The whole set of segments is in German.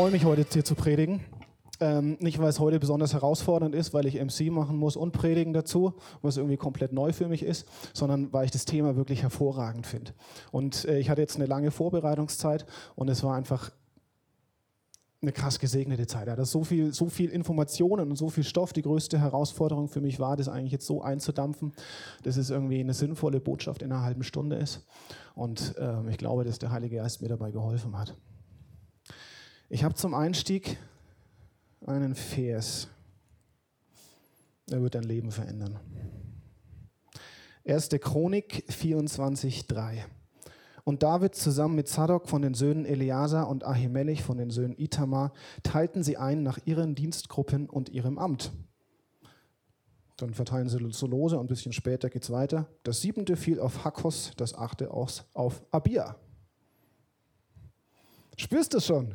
freue mich heute hier zu predigen. Ähm, nicht, weil es heute besonders herausfordernd ist, weil ich MC machen muss und predigen dazu, was irgendwie komplett neu für mich ist, sondern weil ich das Thema wirklich hervorragend finde. Und äh, ich hatte jetzt eine lange Vorbereitungszeit und es war einfach eine krass gesegnete Zeit. Er hatte so viel, so viel Informationen und so viel Stoff. Die größte Herausforderung für mich war, das eigentlich jetzt so einzudampfen, dass es irgendwie eine sinnvolle Botschaft in einer halben Stunde ist. Und äh, ich glaube, dass der Heilige Geist mir dabei geholfen hat. Ich habe zum Einstieg einen Vers. Er wird dein Leben verändern. 1. Chronik 24,3. Und David zusammen mit Zadok von den Söhnen Eleazar und Ahimelech von den Söhnen Itamar teilten sie ein nach ihren Dienstgruppen und ihrem Amt. Dann verteilen sie so lose und ein bisschen später geht es weiter. Das siebente fiel auf Hakkos, das achte auf Abia. Spürst du schon?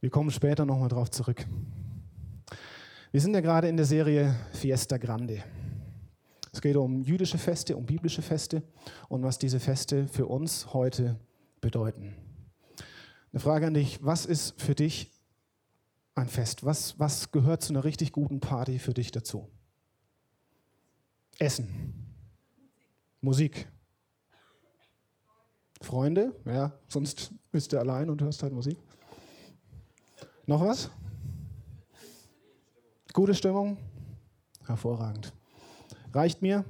Wir kommen später nochmal drauf zurück. Wir sind ja gerade in der Serie Fiesta Grande. Es geht um jüdische Feste, um biblische Feste und was diese Feste für uns heute bedeuten. Eine Frage an dich, was ist für dich ein Fest? Was, was gehört zu einer richtig guten Party für dich dazu? Essen. Musik. Freunde, ja, sonst bist du allein und hörst halt Musik. Noch was? Gute Stimmung? Hervorragend. Reicht mir?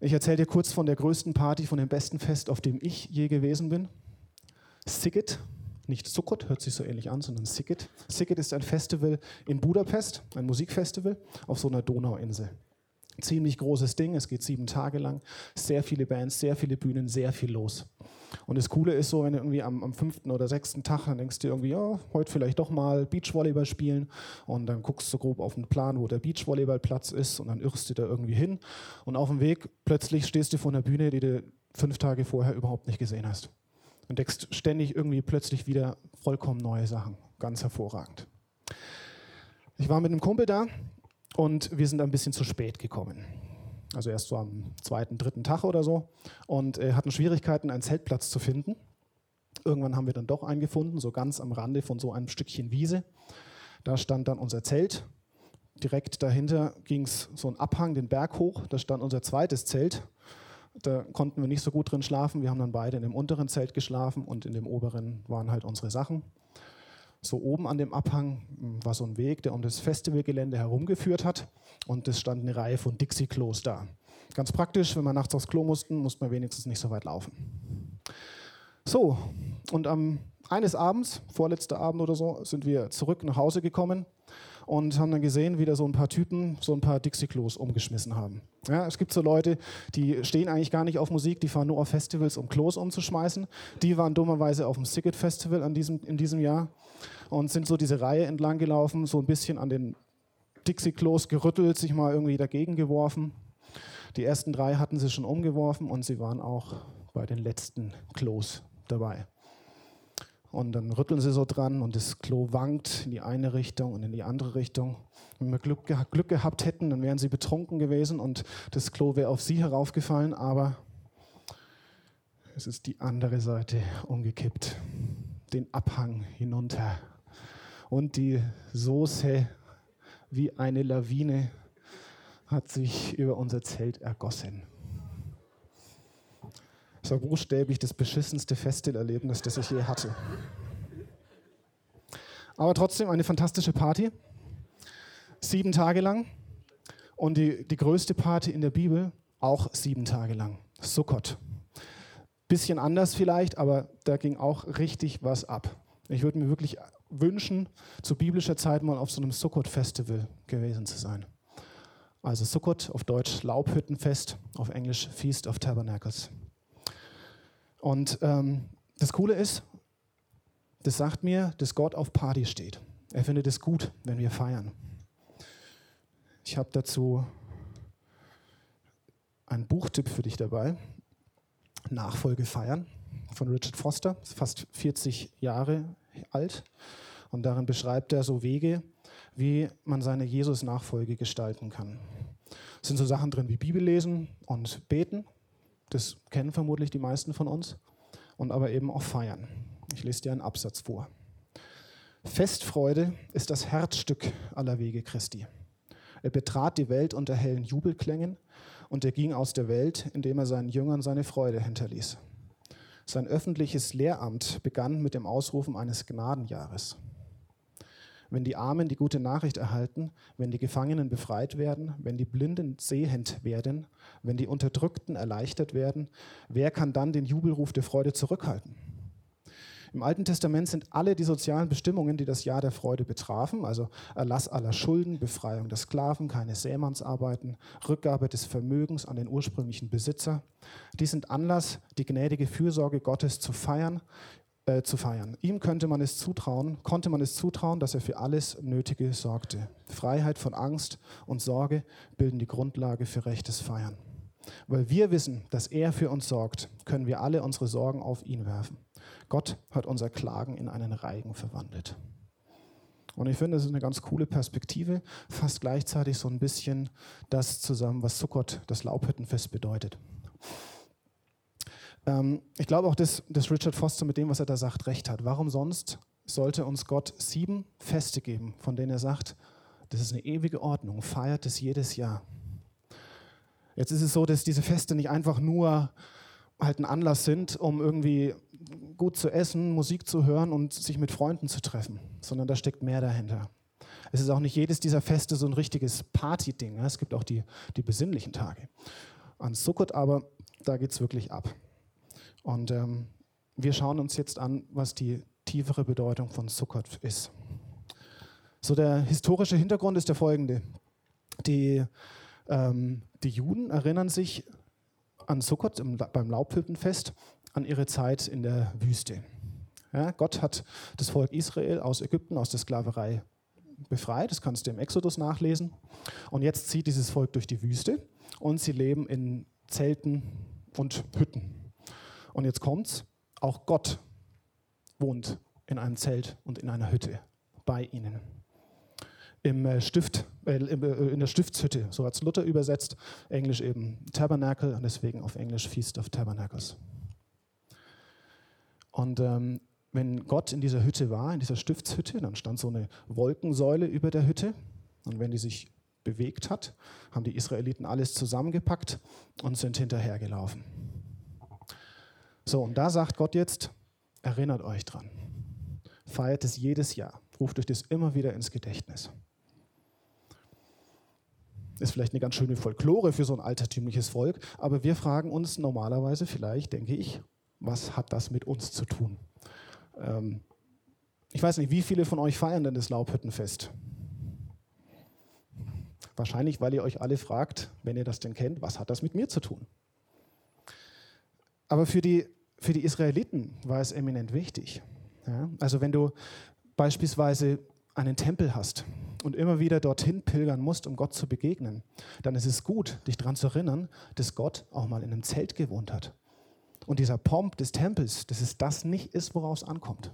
Ich erzähle dir kurz von der größten Party, von dem besten Fest, auf dem ich je gewesen bin. Siget, nicht Sukkot, hört sich so ähnlich an, sondern Siget. Siget ist ein Festival in Budapest, ein Musikfestival auf so einer Donauinsel. Ziemlich großes Ding, es geht sieben Tage lang, sehr viele Bands, sehr viele Bühnen, sehr viel los. Und das Coole ist so, wenn du irgendwie am, am fünften oder sechsten Tag, dann denkst du irgendwie, ja, heute vielleicht doch mal Beachvolleyball spielen und dann guckst du grob auf den Plan, wo der Beachvolleyballplatz ist und dann irrst du da irgendwie hin und auf dem Weg plötzlich stehst du vor einer Bühne, die du fünf Tage vorher überhaupt nicht gesehen hast. Und entdeckst ständig irgendwie plötzlich wieder vollkommen neue Sachen. Ganz hervorragend. Ich war mit einem Kumpel da und wir sind ein bisschen zu spät gekommen. Also erst so am zweiten, dritten Tag oder so. Und äh, hatten Schwierigkeiten, einen Zeltplatz zu finden. Irgendwann haben wir dann doch einen gefunden, so ganz am Rande von so einem Stückchen Wiese. Da stand dann unser Zelt. Direkt dahinter ging es so einen Abhang, den Berg hoch. Da stand unser zweites Zelt. Da konnten wir nicht so gut drin schlafen. Wir haben dann beide in dem unteren Zelt geschlafen und in dem oberen waren halt unsere Sachen. So oben an dem Abhang hm, war so ein Weg, der um das Festivalgelände herumgeführt hat. Und es stand eine Reihe von Dixie-Klos da. Ganz praktisch, wenn man nachts aufs Klo mussten, musste man wenigstens nicht so weit laufen. So, und am eines Abends, vorletzter Abend oder so, sind wir zurück nach Hause gekommen und haben dann gesehen, wie da so ein paar Typen so ein paar Dixie-Klos umgeschmissen haben. Ja, es gibt so Leute, die stehen eigentlich gar nicht auf Musik, die fahren nur auf Festivals, um Klos umzuschmeißen. Die waren dummerweise auf dem Siget Festival an diesem, in diesem Jahr und sind so diese Reihe entlang gelaufen, so ein bisschen an den Dixie-Klos gerüttelt, sich mal irgendwie dagegen geworfen. Die ersten drei hatten sie schon umgeworfen und sie waren auch bei den letzten Klos dabei. Und dann rütteln sie so dran und das Klo wankt in die eine Richtung und in die andere Richtung. Wenn wir Glück, Glück gehabt hätten, dann wären sie betrunken gewesen und das Klo wäre auf sie heraufgefallen, aber es ist die andere Seite umgekippt, den Abhang hinunter und die Soße wie eine Lawine hat sich über unser Zelt ergossen. Das war buchstäblich das beschissenste Festivalerlebnis, das ich je hatte. Aber trotzdem eine fantastische Party. Sieben Tage lang. Und die, die größte Party in der Bibel auch sieben Tage lang. Sukkot. Bisschen anders vielleicht, aber da ging auch richtig was ab. Ich würde mir wirklich wünschen, zu biblischer Zeit mal auf so einem Sukkot-Festival gewesen zu sein. Also Sukkot auf Deutsch Laubhüttenfest, auf Englisch Feast of Tabernacles. Und ähm, das Coole ist, das sagt mir, dass Gott auf Party steht. Er findet es gut, wenn wir feiern. Ich habe dazu einen Buchtipp für dich dabei. Nachfolge feiern von Richard Foster, fast 40 Jahre alt. Und darin beschreibt er so Wege, wie man seine Jesus-Nachfolge gestalten kann. Es sind so Sachen drin wie Bibellesen und Beten. Das kennen vermutlich die meisten von uns. und aber eben auch feiern. Ich lese dir einen Absatz vor. Festfreude ist das Herzstück aller Wege Christi. Er betrat die Welt unter hellen Jubelklängen und er ging aus der Welt, indem er seinen Jüngern seine Freude hinterließ. Sein öffentliches Lehramt begann mit dem Ausrufen eines Gnadenjahres. Wenn die Armen die gute Nachricht erhalten, wenn die Gefangenen befreit werden, wenn die Blinden sehend werden, wenn die Unterdrückten erleichtert werden, wer kann dann den Jubelruf der Freude zurückhalten? Im Alten Testament sind alle die sozialen Bestimmungen, die das Jahr der Freude betrafen, also Erlass aller Schulden, Befreiung der Sklaven, keine Sämannsarbeiten, Rückgabe des Vermögens an den ursprünglichen Besitzer, die sind Anlass, die gnädige Fürsorge Gottes zu feiern, äh, zu feiern. Ihm könnte man es zutrauen, konnte man es zutrauen, dass er für alles Nötige sorgte. Freiheit von Angst und Sorge bilden die Grundlage für rechtes Feiern. Weil wir wissen, dass er für uns sorgt, können wir alle unsere Sorgen auf ihn werfen. Gott hat unser Klagen in einen Reigen verwandelt. Und ich finde, das ist eine ganz coole Perspektive, fast gleichzeitig so ein bisschen das zusammen, was Sukkot, das Laubhüttenfest bedeutet. Ähm, ich glaube auch, dass, dass Richard Foster mit dem, was er da sagt, recht hat. Warum sonst sollte uns Gott sieben Feste geben, von denen er sagt, das ist eine ewige Ordnung, feiert es jedes Jahr. Jetzt ist es so, dass diese Feste nicht einfach nur halt ein Anlass sind, um irgendwie gut zu essen, Musik zu hören und sich mit Freunden zu treffen, sondern da steckt mehr dahinter. Es ist auch nicht jedes dieser Feste so ein richtiges Party-Ding. Es gibt auch die, die besinnlichen Tage. An Sukkot aber, da geht es wirklich ab. Und ähm, wir schauen uns jetzt an, was die tiefere Bedeutung von Sukkot ist. So der historische Hintergrund ist der folgende. Die, ähm, die Juden erinnern sich an Sukkot beim Laubhüttenfest an ihre Zeit in der Wüste. Ja, Gott hat das Volk Israel aus Ägypten, aus der Sklaverei befreit. Das kannst du im Exodus nachlesen. Und jetzt zieht dieses Volk durch die Wüste und sie leben in Zelten und Hütten. Und jetzt kommt's, auch Gott wohnt in einem Zelt und in einer Hütte bei ihnen. Im äh, Stift, äh, äh, in der Stiftshütte, so hat es Luther übersetzt, Englisch eben Tabernacle und deswegen auf Englisch Feast of Tabernacles. Und ähm, wenn Gott in dieser Hütte war, in dieser Stiftshütte, dann stand so eine Wolkensäule über der Hütte. Und wenn die sich bewegt hat, haben die Israeliten alles zusammengepackt und sind hinterhergelaufen. So, und da sagt Gott jetzt, erinnert euch dran. Feiert es jedes Jahr. Ruft euch das immer wieder ins Gedächtnis. Ist vielleicht eine ganz schöne Folklore für so ein altertümliches Volk, aber wir fragen uns normalerweise vielleicht, denke ich, was hat das mit uns zu tun? Ähm, ich weiß nicht, wie viele von euch feiern denn das Laubhüttenfest? Wahrscheinlich, weil ihr euch alle fragt, wenn ihr das denn kennt, was hat das mit mir zu tun? Aber für die, für die Israeliten war es eminent wichtig. Ja? Also wenn du beispielsweise einen Tempel hast und immer wieder dorthin pilgern musst, um Gott zu begegnen, dann ist es gut, dich daran zu erinnern, dass Gott auch mal in einem Zelt gewohnt hat und dieser Pomp des Tempels, dass es das nicht ist, woraus es ankommt.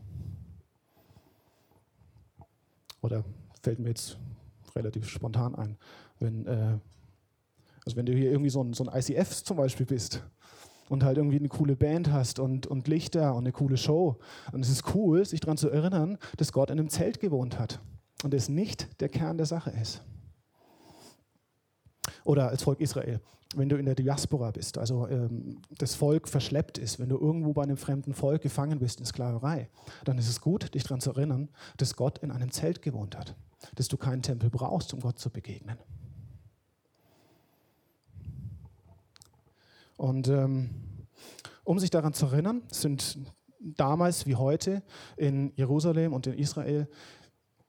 Oder fällt mir jetzt relativ spontan ein, wenn, äh, also wenn du hier irgendwie so ein, so ein ICF zum Beispiel bist und halt irgendwie eine coole Band hast und, und Lichter und eine coole Show. Und es ist cool, sich daran zu erinnern, dass Gott in einem Zelt gewohnt hat und es nicht der Kern der Sache ist. Oder als Volk Israel wenn du in der Diaspora bist, also ähm, das Volk verschleppt ist, wenn du irgendwo bei einem fremden Volk gefangen bist in Sklaverei, dann ist es gut, dich daran zu erinnern, dass Gott in einem Zelt gewohnt hat, dass du keinen Tempel brauchst, um Gott zu begegnen. Und ähm, um sich daran zu erinnern, sind damals wie heute in Jerusalem und in Israel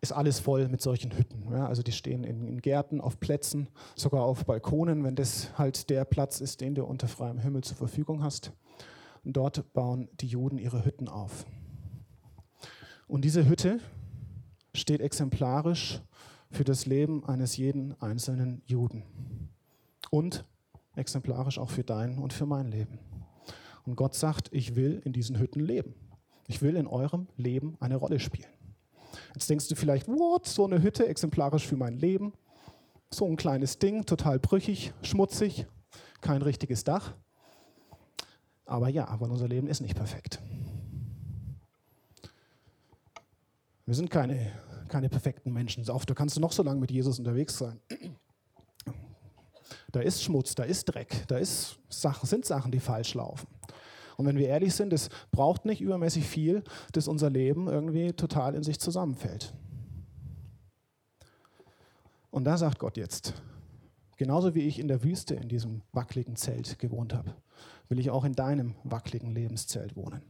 ist alles voll mit solchen Hütten. Ja, also die stehen in, in, Gärten, auf Plätzen, sogar auf Balkonen, wenn das halt der Platz ist, den du unter freiem Himmel zur Verfügung hast. Und dort bauen die Juden ihre Hütten auf. Und diese Hütte steht exemplarisch für das Leben eines jeden einzelnen Juden. Und exemplarisch auch für dein und für mein Leben. Und Gott sagt, ich will in diesen Hütten leben. Ich will in eurem Leben eine Rolle spielen. Jetzt denkst du vielleicht, what, so eine Hütte, exemplarisch für mein Leben. So ein kleines Ding, total brüchig, schmutzig, kein richtiges Dach. Aber ja, weil unser Leben ist nicht perfekt. Wir sind keine, keine perfekten Menschen. Auch da kannst du noch so lange mit Jesus unterwegs sein. Da ist Schmutz, da ist Dreck, da ist sind Sachen, die falsch laufen. Und wenn wir ehrlich sind, es braucht nicht übermäßig viel, dass unser Leben irgendwie total in sich zusammenfällt. Und da sagt Gott jetzt, genauso wie ich in der Wüste in diesem wackeligen Zelt gewohnt habe, will ich auch in deinem wackeligen Lebenszelt wohnen.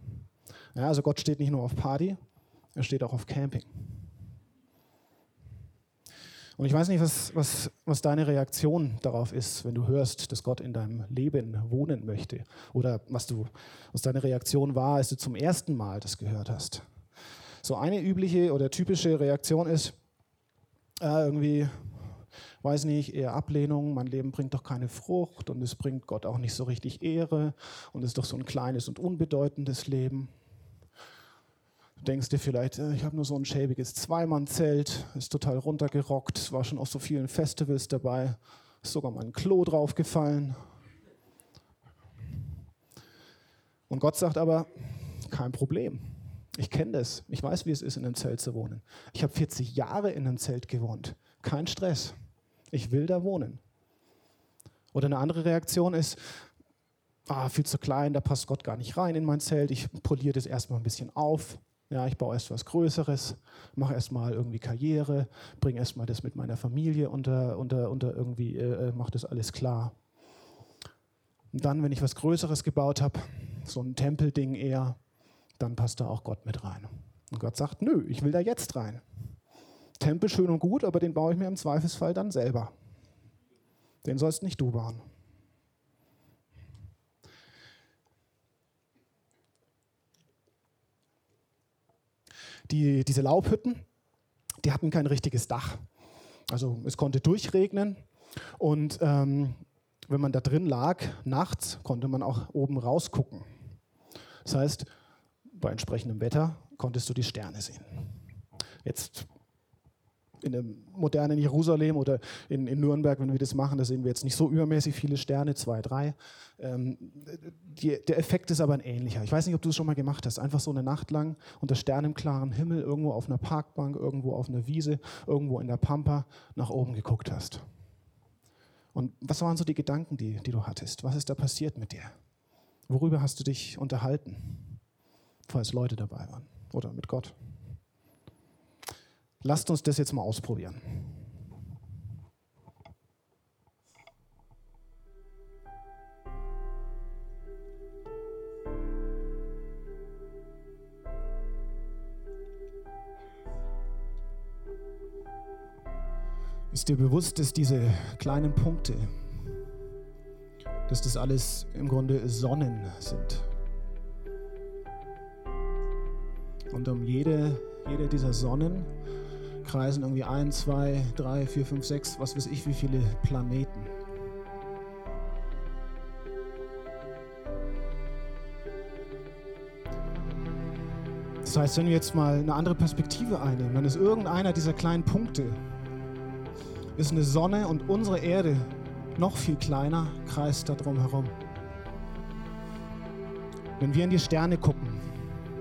Ja, also Gott steht nicht nur auf Party, er steht auch auf Camping. Und ich weiß nicht, was, was, was deine Reaktion darauf ist, wenn du hörst, dass Gott in deinem Leben wohnen möchte. Oder was, du, was deine Reaktion war, als du zum ersten Mal das gehört hast. So eine übliche oder typische Reaktion ist äh, irgendwie, weiß nicht, eher Ablehnung, mein Leben bringt doch keine Frucht und es bringt Gott auch nicht so richtig Ehre und es ist doch so ein kleines und unbedeutendes Leben denkst dir vielleicht, äh, ich habe nur so ein schäbiges Zweimannzelt, ist total runtergerockt, war schon auf so vielen Festivals dabei, ist sogar mal ein Klo draufgefallen. Und Gott sagt aber, kein Problem. Ich kenne das. Ich weiß, wie es ist, in einem Zelt zu wohnen. Ich habe 40 Jahre in einem Zelt gewohnt. Kein Stress. Ich will da wohnen. Oder eine andere Reaktion ist, ah, viel zu klein, da passt Gott gar nicht rein in mein Zelt. Ich poliere das erstmal ein bisschen auf. Ja, ich baue erst was Größeres, mache erstmal irgendwie Karriere, bringe erstmal das mit meiner Familie unter, unter, unter irgendwie, äh, äh mache das alles klar. Und dann, wenn ich was Größeres gebaut habe, so ein Tempelding eher, dann passt da auch Gott mit rein. Und Gott sagt, nö, ich will da jetzt rein. Tempel schön und gut, aber den baue ich mir im Zweifelsfall dann selber. Den sollst nicht du bauen. Die, diese Laubhütten, die hatten kein richtiges Dach. Also es konnte durchregnen und ähm, wenn man da drin lag, nachts, konnte man auch oben rausgucken. Das heißt, bei entsprechendem Wetter konntest du die Sterne sehen. Jetzt in einem modernen Jerusalem oder in, in, Nürnberg, wenn wir das machen, da sehen wir jetzt nicht so übermäßig viele Sterne, zwei, drei. Ähm, die, der Effekt ist aber ein ähnlicher. Ich weiß nicht, ob du es schon mal gemacht hast. Einfach so eine Nacht lang unter sternenklaren Himmel, irgendwo auf einer Parkbank, irgendwo auf einer Wiese, irgendwo in der Pampa nach oben geguckt hast. Und was waren so die Gedanken, die, die du hattest? Was ist da passiert mit dir? Worüber hast du dich unterhalten, falls Leute dabei waren oder mit Gott? Lasst uns das jetzt mal ausprobieren. Ist dir bewusst, dass diese kleinen Punkte, dass das alles im Grunde Sonnen sind? Und um jede, jede dieser Sonnen kreisen irgendwie ein, zwei, drei, vier, fünf, sechs, was weiß ich, wie viele Planeten. Das heißt, wenn wir jetzt mal eine andere Perspektive einnehmen, dann ist irgendeiner dieser kleinen Punkte, ist eine Sonne und unsere Erde noch viel kleiner, kreist da drum herum. Wenn wir in die Sterne gucken,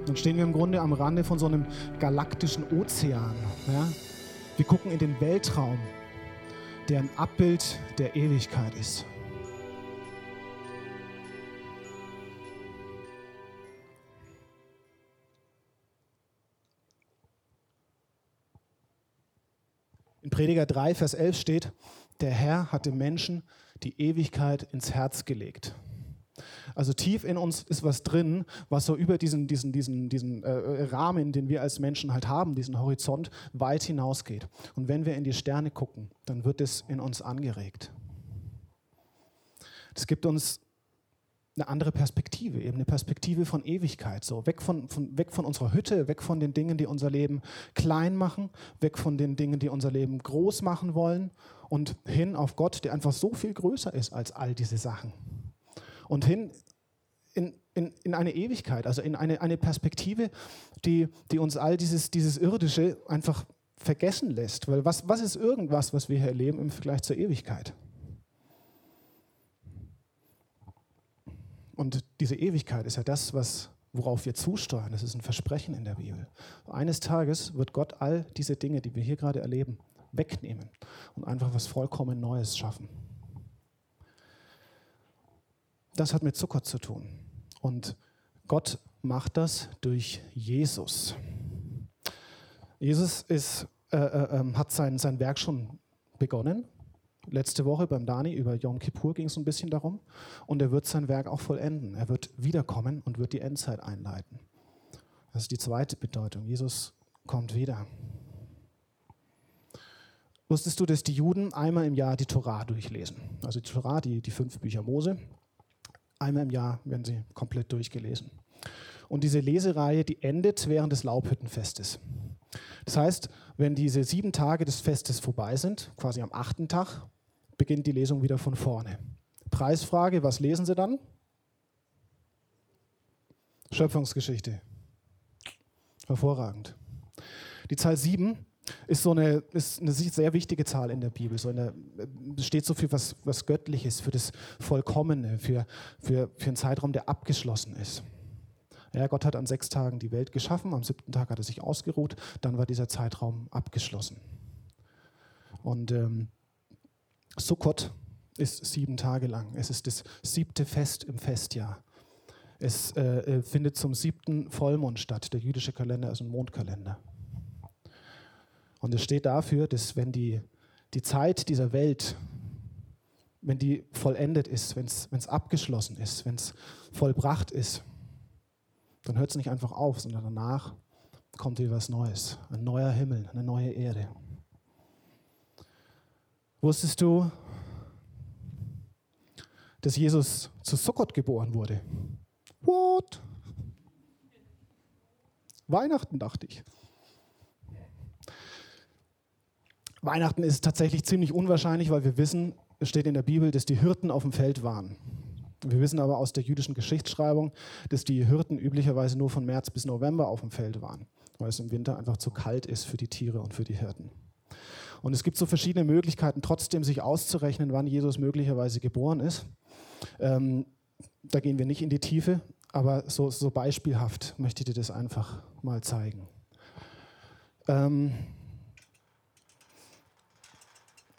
dann stehen wir im Grunde am Rande von so einem galaktischen Ozean. Ja? Wir gucken in den Weltraum, der ein Abbild der Ewigkeit ist. In Prediger 3, Vers 11 steht, der Herr hat dem Menschen die Ewigkeit ins Herz gelegt. Also tief in uns ist was drin, was so über diesen, diesen, diesen, diesen äh, Rahmen, den wir als Menschen halt haben, diesen Horizont, weit hinausgeht. Und wenn wir in die Sterne gucken, dann wird es in uns angeregt. Das gibt uns eine andere Perspektive, eben eine Perspektive von Ewigkeit, so weg von, von, weg von unserer Hütte, weg von den Dingen, die unser Leben klein machen, weg von den Dingen, die unser Leben groß machen wollen und hin auf Gott, der einfach so viel größer ist als all diese Sachen und hin in, in, in eine Ewigkeit, also in eine, eine Perspektive, die, die uns all dieses, dieses Irdische einfach vergessen lässt. Weil was, was ist irgendwas, was wir hier erleben im Vergleich zur Ewigkeit? Und diese Ewigkeit ist ja das, was, worauf wir zusteuern. Das ist ein Versprechen in der Bibel. Eines Tages wird Gott all diese Dinge, die wir hier gerade erleben, wegnehmen und einfach was vollkommen Neues schaffen. Das hat mit Zucker zu tun. Und Gott macht das durch Jesus. Jesus ist, äh, äh, ähm, hat sein, sein Werk schon begonnen. Letzte Woche beim Dani über Yom Kippur ging es ein bisschen darum. Und er wird sein Werk auch vollenden. Er wird wiederkommen und wird die Endzeit einleiten. Das ist die zweite Bedeutung. Jesus kommt wieder. Wusstest du, dass die Juden einmal im Jahr die Torah durchlesen? Also die Torah, die, die fünf Bücher Mose. Einmal im Jahr werden sie komplett durchgelesen. Und diese Lesereihe, die endet während des Laubhüttenfestes. Das heißt, wenn diese sieben Tage des Festes vorbei sind, quasi am achten Tag, beginnt die Lesung wieder von vorne. Preisfrage, was lesen Sie dann? Schöpfungsgeschichte. Hervorragend. Die Zahl sieben ist so eine, ist eine sehr wichtige Zahl in der Bibel. So eine, steht so für was, was Göttliches, für das Vollkommene, für, für, für einen Zeitraum, der abgeschlossen ist. Ja, Gott hat an sechs Tagen die Welt geschaffen, am siebten Tag hat er sich ausgeruht, dann war dieser Zeitraum abgeschlossen. Und ähm, Sukkot ist sieben Tage lang. Es ist das siebte Fest im Festjahr. Es äh, äh findet zum siebten Vollmond statt. Der jüdische Kalender ist ein Mondkalender. Und es steht dafür, dass wenn die, die Zeit dieser Welt, wenn die vollendet ist, wenn es abgeschlossen ist, wenn es vollbracht ist, dann hört es nicht einfach auf, sondern danach kommt wieder was Neues. Ein neuer Himmel, eine neue Erde. Wusstest du, dass Jesus zu Sukkot geboren wurde? What? Weihnachten, dachte ich. Weihnachten ist tatsächlich ziemlich unwahrscheinlich, weil wir wissen, es steht in der Bibel, dass die Hirten auf dem Feld waren. Wir wissen aber aus der jüdischen Geschichtsschreibung, dass die Hirten üblicherweise nur von März bis November auf dem Feld waren, weil es im Winter einfach zu kalt ist für die Tiere und für die Hirten. Und es gibt so verschiedene Möglichkeiten, trotzdem sich auszurechnen, wann Jesus möglicherweise geboren ist. Ähm, da gehen wir nicht in die Tiefe, aber so, so beispielhaft möchte ich dir das einfach mal zeigen. Ähm,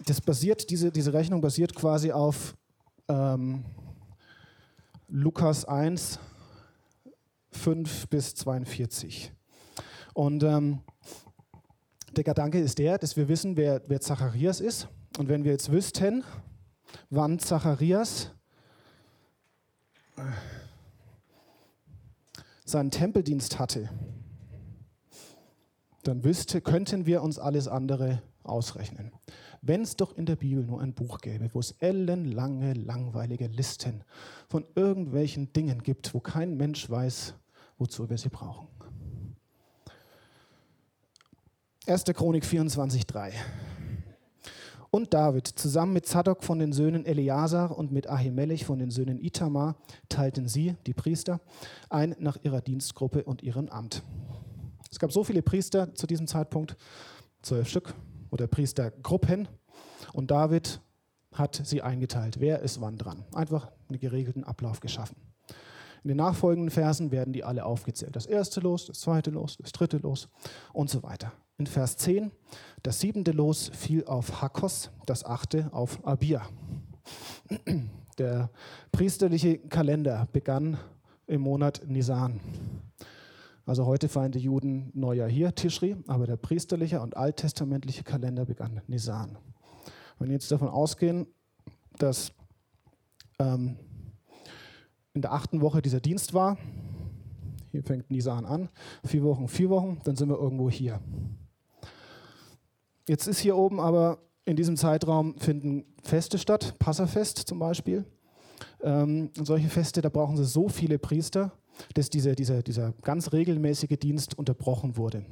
das basiert, diese, diese Rechnung basiert quasi auf ähm, Lukas 1, 5 bis 42. Und ähm, der Gedanke ist der, dass wir wissen, wer, wer Zacharias ist. Und wenn wir jetzt wüssten, wann Zacharias seinen Tempeldienst hatte, dann wüsste, könnten wir uns alles andere ausrechnen. Wenn es doch in der Bibel nur ein Buch gäbe, wo es ellenlange, langweilige Listen von irgendwelchen Dingen gibt, wo kein Mensch weiß, wozu wir sie brauchen. 1. Chronik 24,3. Und David, zusammen mit Zadok von den Söhnen Eleazar und mit Ahimelech von den Söhnen Itamar, teilten sie, die Priester, ein nach ihrer Dienstgruppe und ihrem Amt. Es gab so viele Priester zu diesem Zeitpunkt, zwölf Stück, oder Priestergruppen. Und David hat sie eingeteilt. Wer ist wann dran? Einfach einen geregelten Ablauf geschaffen. In den nachfolgenden Versen werden die alle aufgezählt. Das erste Los, das zweite Los, das dritte Los und so weiter. In Vers 10, das siebente Los fiel auf Hakos, das achte auf Abia. Der priesterliche Kalender begann im Monat Nisan. Also heute feiern die Juden Neujahr hier, Tischri, aber der priesterliche und alttestamentliche Kalender begann Nisan. Wenn wir jetzt davon ausgehen, dass ähm, in der achten Woche dieser Dienst war, hier fängt Nisan an, vier Wochen, vier Wochen, dann sind wir irgendwo hier. Jetzt ist hier oben aber in diesem Zeitraum finden Feste statt, Passafest zum Beispiel. Ähm, solche Feste, da brauchen sie so viele Priester, dass dieser, dieser, dieser ganz regelmäßige Dienst unterbrochen wurde.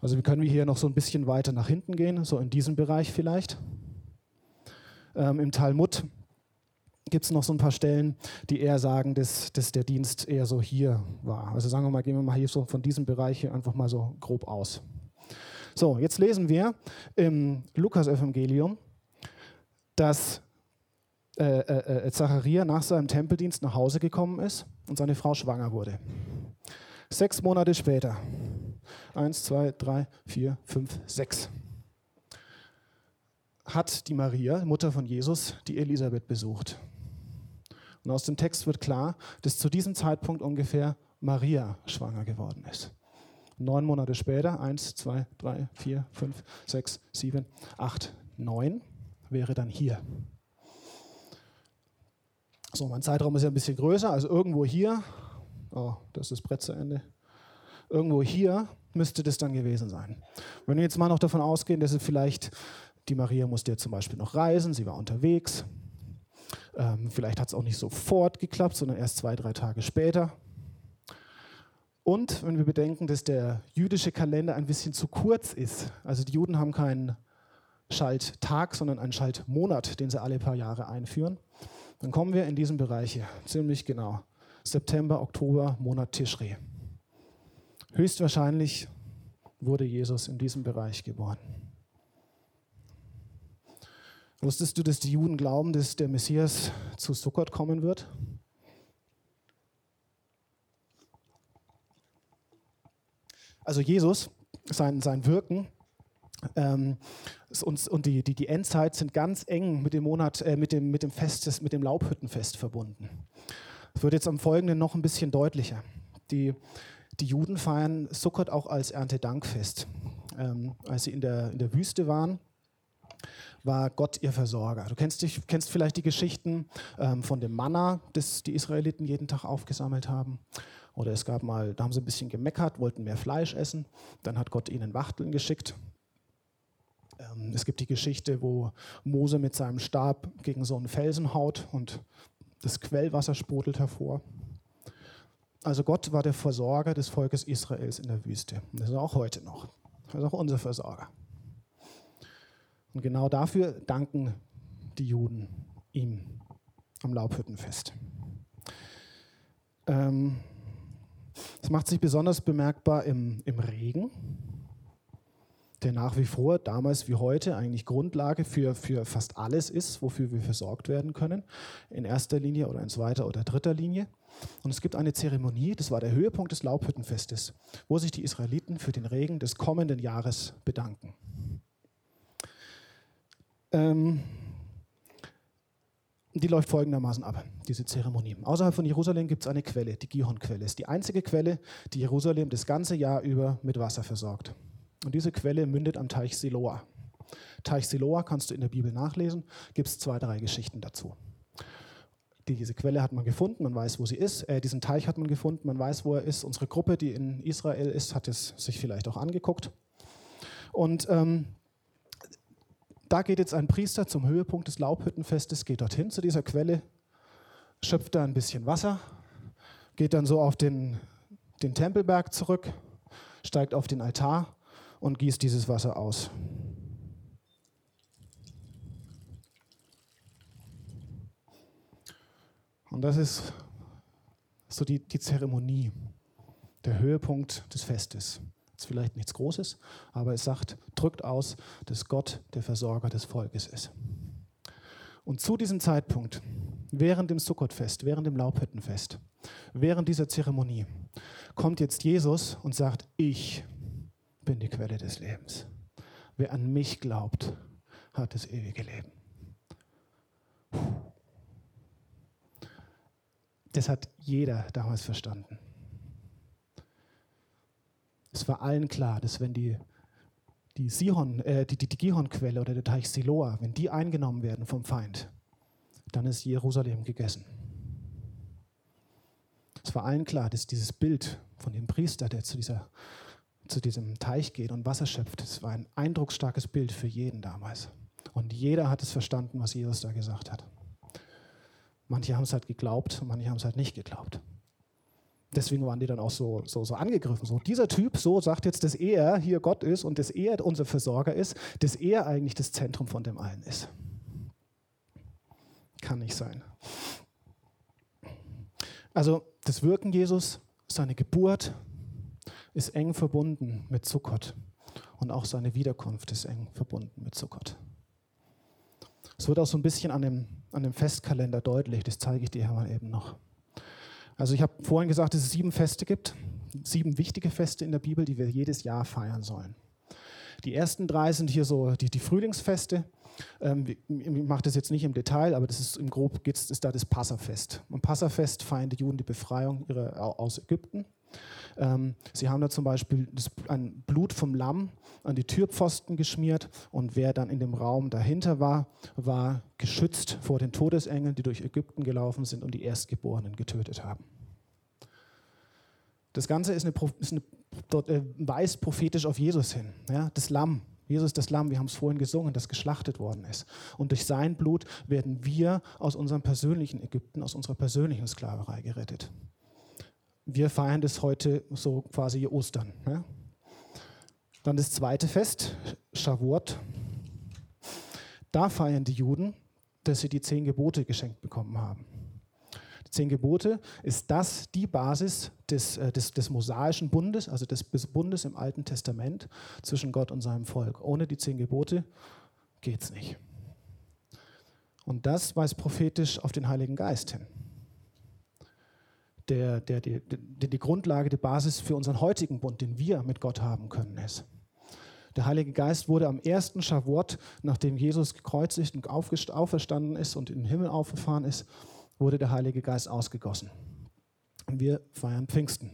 Also wir können hier noch so ein bisschen weiter nach hinten gehen, so in diesem Bereich vielleicht. Ähm, Im Talmud gibt es noch so ein paar Stellen, die eher sagen, dass, dass der Dienst eher so hier war. Also sagen wir mal, gehen wir mal hier so von diesem Bereich hier einfach mal so grob aus. So, jetzt lesen wir im Lukas-Evangelium, dass äh, äh, äh, Zacharia nach seinem Tempeldienst nach Hause gekommen ist und seine Frau schwanger wurde. Sechs Monate später, eins, zwei, drei, vier, fünf, sechs, hat die Maria, Mutter von Jesus, die Elisabeth besucht. Und aus dem Text wird klar, dass zu diesem Zeitpunkt ungefähr Maria schwanger geworden ist. Neun Monate später, eins, zwei, drei, vier, fünf, sechs, sieben, acht, neun, wäre dann hier. So, mein Zeitraum ist ja ein bisschen größer, also irgendwo hier, oh, das ist Brett zu Ende, irgendwo hier müsste das dann gewesen sein. Wenn wir jetzt mal noch davon ausgehen, dass es vielleicht, die Maria musste ja zum Beispiel noch reisen, sie war unterwegs, ähm, vielleicht hat es auch nicht sofort geklappt, sondern erst zwei, drei Tage später. Und wenn wir bedenken, dass der jüdische Kalender ein bisschen zu kurz ist, also die Juden haben keinen Schalttag, sondern einen Schaltmonat, den sie alle paar Jahre einführen, dann kommen wir in diesen Bereich hier, ziemlich genau. September, Oktober, Monat Tischri. Höchstwahrscheinlich wurde Jesus in diesem Bereich geboren. Wusstest du, dass die Juden glauben, dass der Messias zu Sukkot kommen wird? Also Jesus, sein, sein Wirken ähm, und, und die, die, die Endzeit sind ganz eng mit dem Monat, äh, mit, dem, mit dem Fest, mit dem Laubhüttenfest verbunden. Es wird jetzt am folgenden noch ein bisschen deutlicher. Die, die Juden feiern Sukkot auch als Erntedankfest. Ähm, als sie in der, in der Wüste waren, war Gott ihr Versorger. Du kennst, dich, kennst vielleicht die Geschichten ähm, von dem Manna, das die Israeliten jeden Tag aufgesammelt haben. Oder es gab mal, da haben sie ein bisschen gemeckert, wollten mehr Fleisch essen. Dann hat Gott ihnen Wachteln geschickt. Ähm, es gibt die Geschichte, wo Mose mit seinem Stab gegen so einen Felsen haut und das Quellwasser sprudelt hervor. Also Gott war der Versorger des Volkes Israels in der Wüste. Das ist auch heute noch. Das ist auch unser Versorger. Und genau dafür danken die Juden ihm am Laubhüttenfest. Ähm, macht sich besonders bemerkbar im, im Regen, der nach wie vor, damals wie heute, eigentlich Grundlage für, für fast alles ist, wofür wir versorgt werden können. In erster Linie oder in zweiter oder dritter Linie. Und es gibt eine Zeremonie, das war der Höhepunkt des Laubhüttenfestes, wo sich die Israeliten für den Regen des kommenden Jahres bedanken. Ähm, die läuft folgendermaßen ab, diese Zeremonie. Außerhalb von Jerusalem gibt es eine Quelle, die Gihon-Quelle. ist die einzige Quelle, die Jerusalem das ganze Jahr über mit Wasser versorgt. Und diese Quelle mündet am Teich Siloa. Teich Siloa kannst du in der Bibel nachlesen, gibt es zwei, drei Geschichten dazu. Diese Quelle hat man gefunden, man weiß, wo sie ist. Äh, diesen Teich hat man gefunden, man weiß, wo er ist. Unsere Gruppe, die in Israel ist, hat es sich vielleicht auch angeguckt. Und ähm, da geht jetzt ein Priester zum Höhepunkt des Laubhüttenfestes, geht dorthin zu dieser Quelle, schöpft da ein bisschen Wasser, geht dann so auf den, den Tempelberg zurück, steigt auf den Altar und gießt dieses Wasser aus. Und das ist so die, die Zeremonie, der Höhepunkt des Festes ist vielleicht nichts Großes, aber es sagt, drückt aus, dass Gott der Versorger des Volkes ist. Und zu diesem Zeitpunkt, während dem Sukkotfest, während dem Laubhüttenfest, während dieser Zeremonie, kommt jetzt Jesus und sagt, ich bin die Quelle des Lebens. Wer an mich glaubt, hat das ewige Leben. Das hat jeder damals verstanden. Es war allen klar, dass wenn die, die, Sihon, äh, die, die, die Gihon-Quelle oder der Teich Siloa, wenn die eingenommen werden vom Feind, dann ist Jerusalem gegessen. Es war allen klar, dass dieses Bild von dem Priester, der zu, dieser, zu diesem Teich geht und Wasser schöpft, das war ein eindrucksstarkes Bild für jeden damals. Und jeder hat es verstanden, was Jesus da gesagt hat. Manche haben es halt geglaubt manche haben es halt nicht geglaubt deswegen waren die dann auch so, so, so angegriffen. So, dieser Typ so sagt jetzt, dass er hier Gott ist und dass er unser Versorger ist, dass er eigentlich das Zentrum von dem allen ist. Kann nicht sein. Also das Wirken Jesus, seine Geburt ist eng verbunden mit Sukkot und auch seine Wiederkunft ist eng verbunden mit Sukkot. Es wird auch so ein bisschen an dem, an dem Festkalender deutlich, das zeige ich dir mal eben noch. Also ich habe vorhin gesagt, dass es sieben Feste gibt, sieben wichtige Feste in der Bibel, die wir jedes Jahr feiern sollen. Die ersten drei sind hier so die, die Frühlingsfeste. Ähm, ich mache das jetzt nicht im Detail, aber das ist im Grob geht's, ist da das Passafest. Am Passafest feiern die Juden die Befreiung ihre, aus Ägypten. Ähm, sie haben da zum Beispiel das, ein Blut vom Lamm an die Türpfosten geschmiert und wer dann in dem Raum dahinter war, war geschützt vor den Todesengeln, die durch Ägypten gelaufen sind und die Erstgeborenen getötet haben. Das Ganze ist eine, ist eine, dort, äh, weist prophetisch auf Jesus hin. Ja? Das Lamm, Jesus das Lamm, wir haben es vorhin gesungen, das geschlachtet worden ist. Und durch sein Blut werden wir aus unserem persönlichen Ägypten, aus unserer persönlichen Sklaverei gerettet. Wir feiern das heute so quasi Ostern. Ja? Dann das zweite Fest, Shavuot. Da feiern die Juden, dass sie die zehn Gebote geschenkt bekommen haben. Die zehn Gebote ist das die Basis des, äh, des, des mosaischen Bundes, also des Bundes im Alten Testament zwischen Gott und seinem Volk. Ohne die zehn Gebote geht es nicht. Und das weist prophetisch auf den Heiligen Geist hin. Der, der, der, der, die Grundlage, die Basis für unseren heutigen Bund, den wir mit Gott haben können, ist. Der Heilige Geist wurde am ersten Shavuot, nachdem Jesus gekreuzigt und auferstanden ist und in den Himmel aufgefahren ist, wurde der Heilige Geist ausgegossen. Und wir feiern Pfingsten.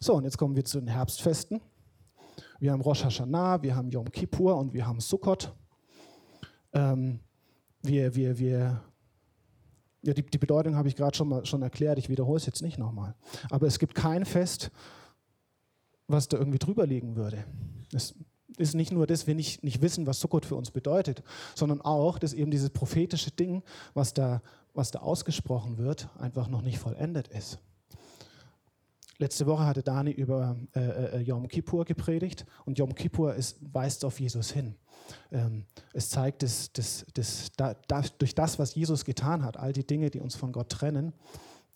So, und jetzt kommen wir zu den Herbstfesten. Wir haben Rosh Hashanah, wir haben Yom Kippur und wir haben Sukkot. Ähm, wir, wir, wir, ja, die, die Bedeutung habe ich gerade schon, schon erklärt, ich wiederhole es jetzt nicht nochmal. Aber es gibt kein Fest, was da irgendwie drüber liegen würde. Es ist nicht nur, dass wir nicht, nicht wissen, was Sukkot für uns bedeutet, sondern auch, dass eben dieses prophetische Ding, was da, was da ausgesprochen wird, einfach noch nicht vollendet ist. Letzte Woche hatte Dani über äh, äh, Yom Kippur gepredigt und Yom Kippur ist, weist auf Jesus hin. Ähm, es zeigt, dass, dass, dass da, da, durch das, was Jesus getan hat, all die Dinge, die uns von Gott trennen,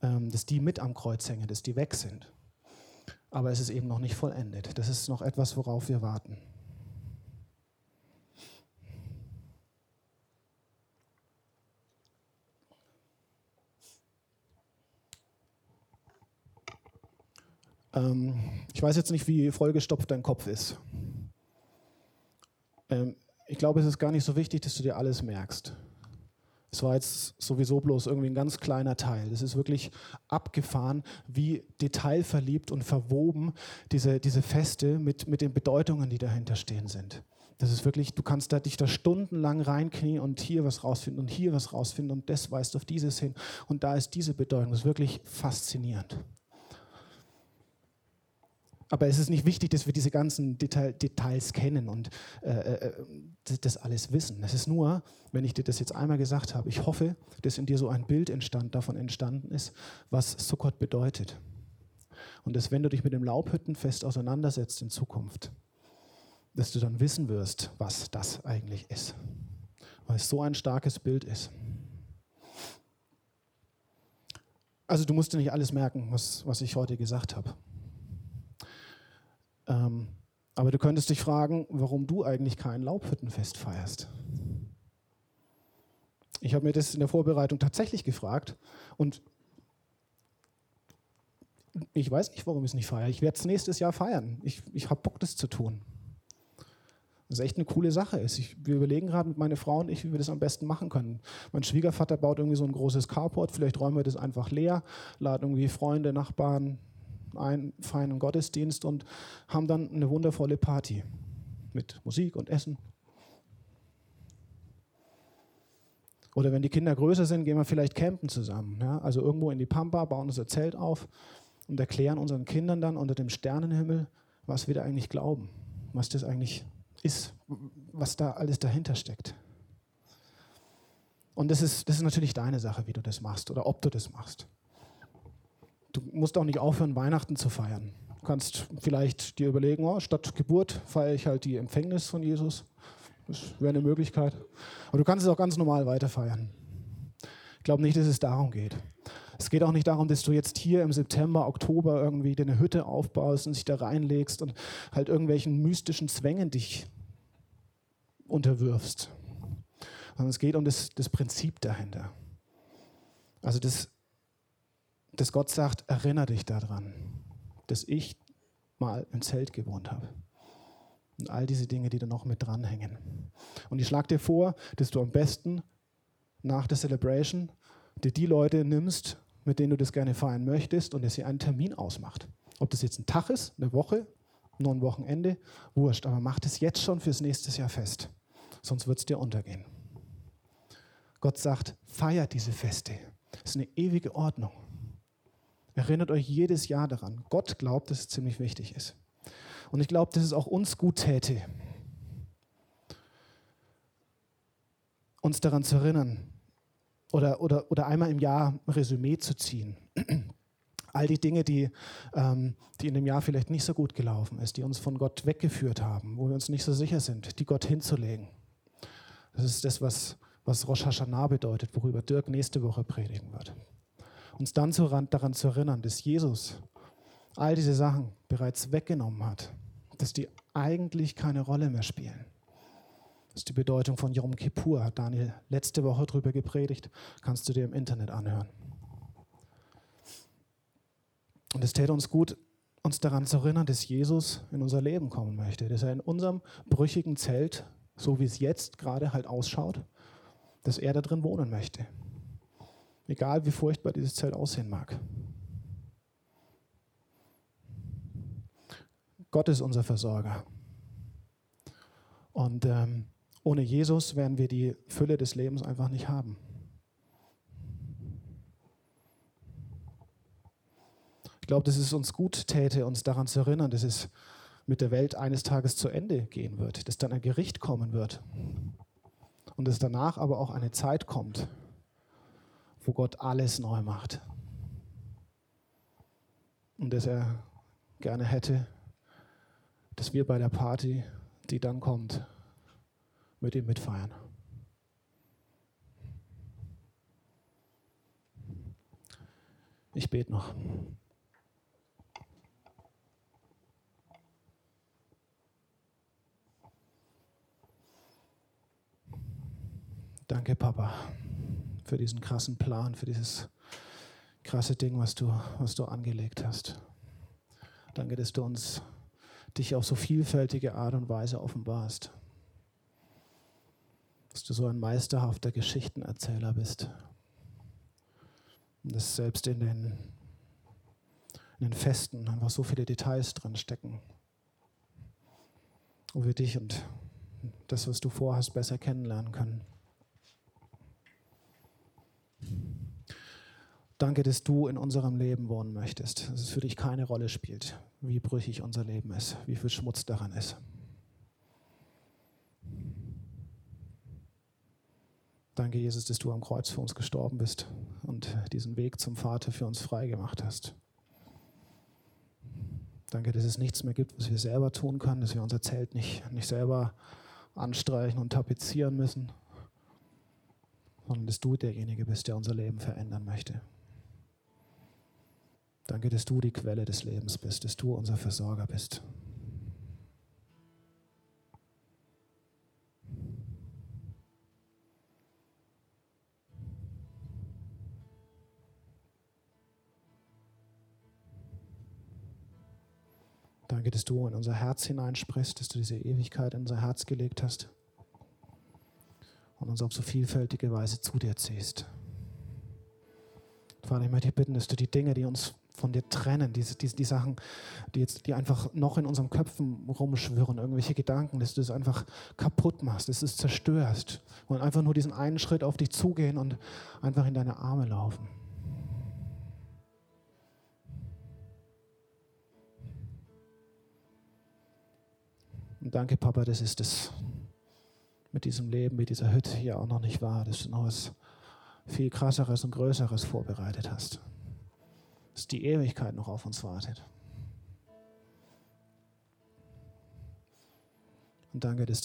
ähm, dass die mit am Kreuz hängen, dass die weg sind. Aber es ist eben noch nicht vollendet. Das ist noch etwas, worauf wir warten. Ähm, ich weiß jetzt nicht, wie vollgestopft dein Kopf ist. Ähm, ich glaube, es ist gar nicht so wichtig, dass du dir alles merkst. Es war jetzt sowieso bloß irgendwie ein ganz kleiner Teil. Das ist wirklich abgefahren, wie detailverliebt und verwoben diese, diese Feste mit, mit den Bedeutungen, die dahinter stehen sind. Das ist wirklich, du kannst da, dich da stundenlang reinknien und hier was rausfinden und hier was rausfinden und das weist auf dieses hin und da ist diese Bedeutung. Das ist wirklich faszinierend. Aber es ist nicht wichtig, dass wir diese ganzen Detail, Details kennen und äh, äh, das alles wissen. Es ist nur, wenn ich dir das jetzt einmal gesagt habe, ich hoffe, dass in dir so ein Bild entstand, davon entstanden ist, was Sukkot bedeutet. Und dass, wenn du dich mit dem Laubhüttenfest auseinandersetzt in Zukunft, dass du dann wissen wirst, was das eigentlich ist. Weil es so ein starkes Bild ist. Also du musst dir nicht alles merken, was, was ich heute gesagt habe. Ähm, aber du könntest dich fragen, warum du eigentlich kein Laubhüttenfest feierst. Ich habe mir das in der Vorbereitung tatsächlich gefragt und ich weiß nicht, warum ich es nicht feiere. Ich werde es nächstes Jahr feiern. Ich, ich habe Bock, das zu tun. Das ist echt eine coole Sache. Ich, wir überlegen gerade mit meiner Frau und ich, wie wir das am besten machen können. Mein Schwiegervater baut irgendwie so ein großes Carport. Vielleicht räumen wir das einfach leer, laden irgendwie Freunde, Nachbarn, einen feinen Gottesdienst und haben dann eine wundervolle Party mit Musik und Essen. Oder wenn die Kinder größer sind, gehen wir vielleicht campen zusammen. Ja? Also irgendwo in die Pampa, bauen unser Zelt auf und erklären unseren Kindern dann unter dem Sternenhimmel, was wir da eigentlich glauben, was das eigentlich ist, was da alles dahinter steckt. Und das ist, das ist natürlich deine Sache, wie du das machst oder ob du das machst. Du musst auch nicht aufhören, Weihnachten zu feiern. Du kannst vielleicht dir überlegen, oh, statt Geburt feiere ich halt die Empfängnis von Jesus. Das wäre eine Möglichkeit. Aber du kannst es auch ganz normal weiter feiern. Ich glaube nicht, dass es darum geht. Es geht auch nicht darum, dass du jetzt hier im September, Oktober irgendwie dir eine Hütte aufbaust und dich da reinlegst und halt irgendwelchen mystischen Zwängen dich unterwirfst. sondern es geht um das, das Prinzip dahinter. Also, dass, dass Gott sagt, erinnere dich daran, dass ich mal im Zelt gewohnt habe. Und all diese Dinge, die da noch mit dranhängen. Und ich schlage dir vor, dass du am besten nach der Celebration dir die Leute nimmst, mit denen du das gerne feiern möchtest und dass ihr einen Termin ausmacht. Ob das jetzt ein Tag ist, eine Woche, nur ein Wochenende, wurscht, aber mach das jetzt schon fürs nächste Jahr fest, sonst wird es dir untergehen. Gott sagt, feiert diese Feste. Das ist eine ewige Ordnung. Erinnert euch jedes Jahr daran. Gott glaubt, dass es ziemlich wichtig ist. Und ich glaube, dass es auch uns gut täte, uns daran zu erinnern oder, oder, oder einmal im Jahr ein Resümee zu ziehen. All die Dinge, die, ähm, die in dem Jahr vielleicht nicht so gut gelaufen ist, die uns von Gott weggeführt haben, wo wir uns nicht so sicher sind, die Gott hinzulegen. Das ist das, was, was Rosh Hashanah bedeutet, worüber Dirk nächste Woche predigen wird. Uns dann daran zu erinnern, dass Jesus all diese Sachen bereits weggenommen hat, dass die eigentlich keine Rolle mehr spielen. Das ist die Bedeutung von Yom Kippur, hat Daniel letzte Woche darüber gepredigt, kannst du dir im Internet anhören. Und es täte uns gut, uns daran zu erinnern, dass Jesus in unser Leben kommen möchte, dass er in unserem brüchigen Zelt, so wie es jetzt gerade halt ausschaut, dass er da drin wohnen möchte. Egal wie furchtbar dieses Zelt aussehen mag. Gott ist unser Versorger. Und ähm, ohne Jesus werden wir die Fülle des Lebens einfach nicht haben. Ich glaube, dass es uns gut täte, uns daran zu erinnern, dass es mit der Welt eines Tages zu Ende gehen wird, dass dann ein Gericht kommen wird und dass danach aber auch eine Zeit kommt, wo Gott alles neu macht und dass er gerne hätte, dass wir bei der Party, die dann kommt, mit ihm mitfeiern. Ich bete noch. Danke, Papa, für diesen krassen Plan, für dieses krasse Ding, was du, was du angelegt hast. Danke, dass du uns dich auf so vielfältige Art und Weise offenbarst. Dass du so ein meisterhafter Geschichtenerzähler bist. Und dass selbst in den, in den Festen einfach so viele Details drin stecken, wo wir dich und das, was du vorhast, besser kennenlernen können. Danke, dass du in unserem Leben wohnen möchtest, dass es für dich keine Rolle spielt, wie brüchig unser Leben ist, wie viel Schmutz daran ist. Danke, Jesus, dass du am Kreuz für uns gestorben bist und diesen Weg zum Vater für uns freigemacht hast. Danke, dass es nichts mehr gibt, was wir selber tun können, dass wir unser Zelt nicht, nicht selber anstreichen und tapezieren müssen, sondern dass du derjenige bist, der unser Leben verändern möchte. Danke, dass du die Quelle des Lebens bist, dass du unser Versorger bist. Danke, dass du in unser Herz hineinsprichst, dass du diese Ewigkeit in unser Herz gelegt hast und uns auf so vielfältige Weise zu dir ziehst. Vater, ich möchte dich bitten, dass du die Dinge, die uns von dir trennen, diese, diese, die Sachen, die, jetzt, die einfach noch in unseren Köpfen rumschwirren, irgendwelche Gedanken, dass du es einfach kaputt machst, dass du es zerstörst und einfach nur diesen einen Schritt auf dich zugehen und einfach in deine Arme laufen. Und danke, Papa, das ist es mit diesem Leben, mit dieser Hütte hier auch noch nicht wahr, dass du noch was viel krasseres und größeres vorbereitet hast dass die Ewigkeit noch auf uns wartet. Und danke, dass